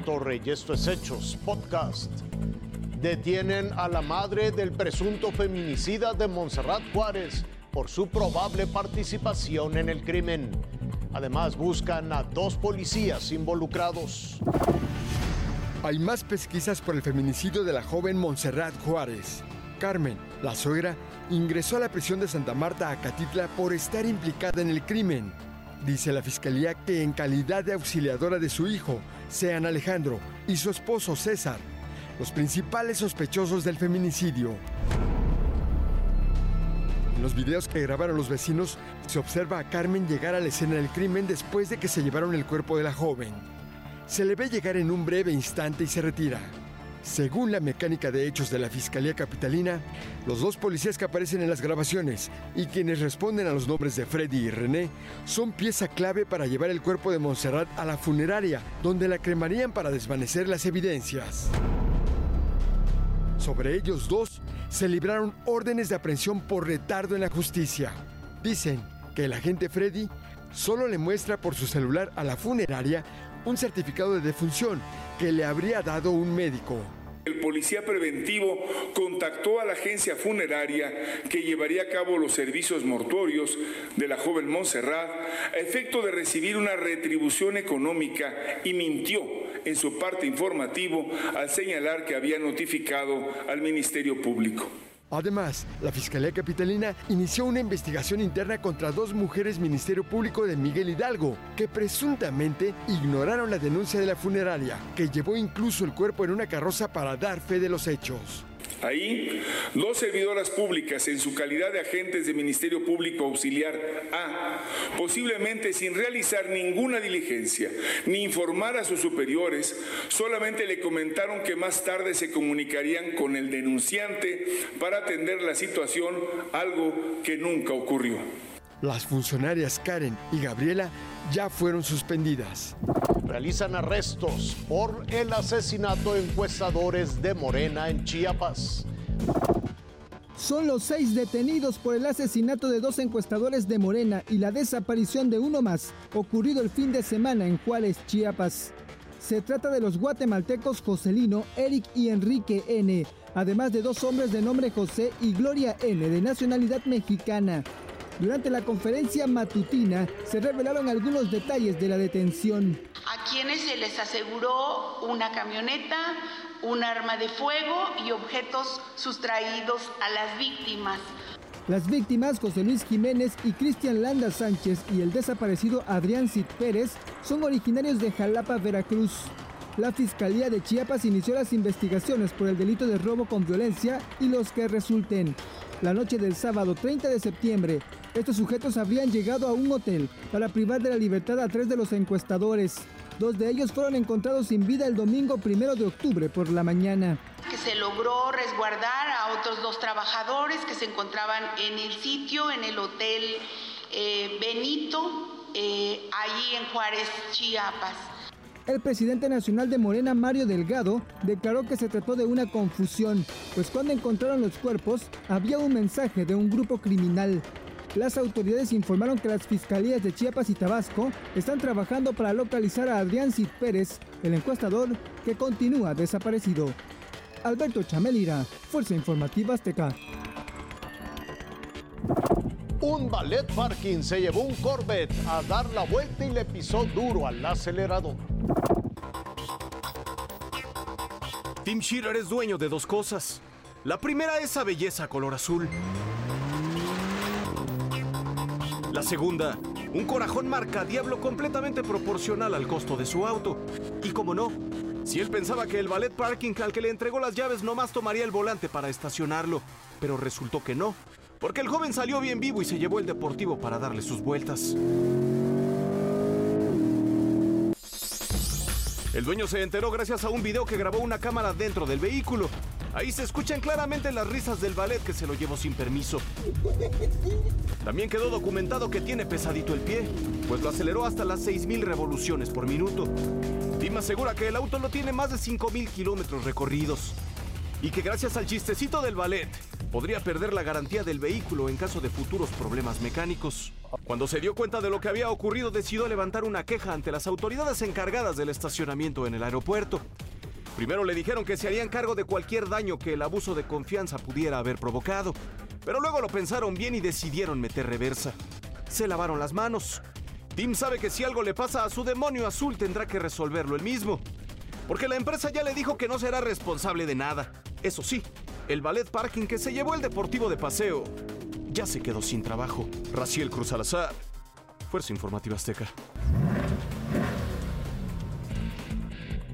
Torre y esto es Hechos Podcast. Detienen a la madre del presunto feminicida de Montserrat Juárez por su probable participación en el crimen. Además buscan a dos policías involucrados. Hay más pesquisas por el feminicidio de la joven Montserrat Juárez. Carmen, la suegra, ingresó a la prisión de Santa Marta, Acatitla, por estar implicada en el crimen. Dice la fiscalía que en calidad de auxiliadora de su hijo, sean Alejandro, y su esposo César, los principales sospechosos del feminicidio. En los videos que grabaron los vecinos, se observa a Carmen llegar a la escena del crimen después de que se llevaron el cuerpo de la joven. Se le ve llegar en un breve instante y se retira. Según la mecánica de hechos de la Fiscalía Capitalina, los dos policías que aparecen en las grabaciones y quienes responden a los nombres de Freddy y René son pieza clave para llevar el cuerpo de Montserrat a la funeraria, donde la cremarían para desvanecer las evidencias. Sobre ellos dos se libraron órdenes de aprehensión por retardo en la justicia. Dicen que el agente Freddy solo le muestra por su celular a la funeraria un certificado de defunción que le habría dado un médico. El policía preventivo contactó a la agencia funeraria que llevaría a cabo los servicios mortuorios de la joven Montserrat a efecto de recibir una retribución económica y mintió en su parte informativo al señalar que había notificado al Ministerio Público. Además, la Fiscalía Capitalina inició una investigación interna contra dos mujeres Ministerio Público de Miguel Hidalgo, que presuntamente ignoraron la denuncia de la funeraria, que llevó incluso el cuerpo en una carroza para dar fe de los hechos. Ahí, dos servidoras públicas en su calidad de agentes de Ministerio Público Auxiliar A, posiblemente sin realizar ninguna diligencia ni informar a sus superiores, solamente le comentaron que más tarde se comunicarían con el denunciante para atender la situación, algo que nunca ocurrió. Las funcionarias Karen y Gabriela ya fueron suspendidas. Realizan arrestos por el asesinato de encuestadores de Morena en Chiapas. Son los seis detenidos por el asesinato de dos encuestadores de Morena y la desaparición de uno más, ocurrido el fin de semana en Juárez, Chiapas. Se trata de los guatemaltecos Joselino, Eric y Enrique N., además de dos hombres de nombre José y Gloria N., de nacionalidad mexicana. Durante la conferencia matutina se revelaron algunos detalles de la detención. Quienes se les aseguró una camioneta, un arma de fuego y objetos sustraídos a las víctimas. Las víctimas, José Luis Jiménez y Cristian Landa Sánchez y el desaparecido Adrián Cid Pérez, son originarios de Jalapa, Veracruz. La Fiscalía de Chiapas inició las investigaciones por el delito de robo con violencia y los que resulten. La noche del sábado 30 de septiembre, estos sujetos habrían llegado a un hotel para privar de la libertad a tres de los encuestadores. Dos de ellos fueron encontrados sin vida el domingo primero de octubre por la mañana. Que se logró resguardar a otros dos trabajadores que se encontraban en el sitio, en el hotel eh, Benito, eh, allí en Juárez, Chiapas. El presidente nacional de Morena, Mario Delgado, declaró que se trató de una confusión, pues cuando encontraron los cuerpos había un mensaje de un grupo criminal. Las autoridades informaron que las fiscalías de Chiapas y Tabasco están trabajando para localizar a Adrián Cid Pérez, el encuestador que continúa desaparecido. Alberto Chamelira, Fuerza Informativa Azteca. Un ballet parking se llevó un Corvette a dar la vuelta y le pisó duro al acelerador. Tim Shearer es dueño de dos cosas. La primera es esa belleza color azul. La segunda, un corajón marca diablo completamente proporcional al costo de su auto. Y como no, si él pensaba que el ballet parking al que le entregó las llaves nomás tomaría el volante para estacionarlo, pero resultó que no, porque el joven salió bien vivo y se llevó el deportivo para darle sus vueltas. El dueño se enteró gracias a un video que grabó una cámara dentro del vehículo. Ahí se escuchan claramente las risas del ballet que se lo llevó sin permiso. También quedó documentado que tiene pesadito el pie, pues lo aceleró hasta las 6.000 revoluciones por minuto. Tim asegura que el auto no tiene más de 5.000 kilómetros recorridos. Y que gracias al chistecito del ballet, podría perder la garantía del vehículo en caso de futuros problemas mecánicos. Cuando se dio cuenta de lo que había ocurrido, decidió levantar una queja ante las autoridades encargadas del estacionamiento en el aeropuerto. Primero le dijeron que se harían cargo de cualquier daño que el abuso de confianza pudiera haber provocado, pero luego lo pensaron bien y decidieron meter reversa. Se lavaron las manos. Tim sabe que si algo le pasa a su demonio azul tendrá que resolverlo él mismo, porque la empresa ya le dijo que no será responsable de nada. Eso sí, el ballet parking que se llevó el deportivo de paseo ya se quedó sin trabajo. Raciel Cruz Alazar, Fuerza Informativa Azteca.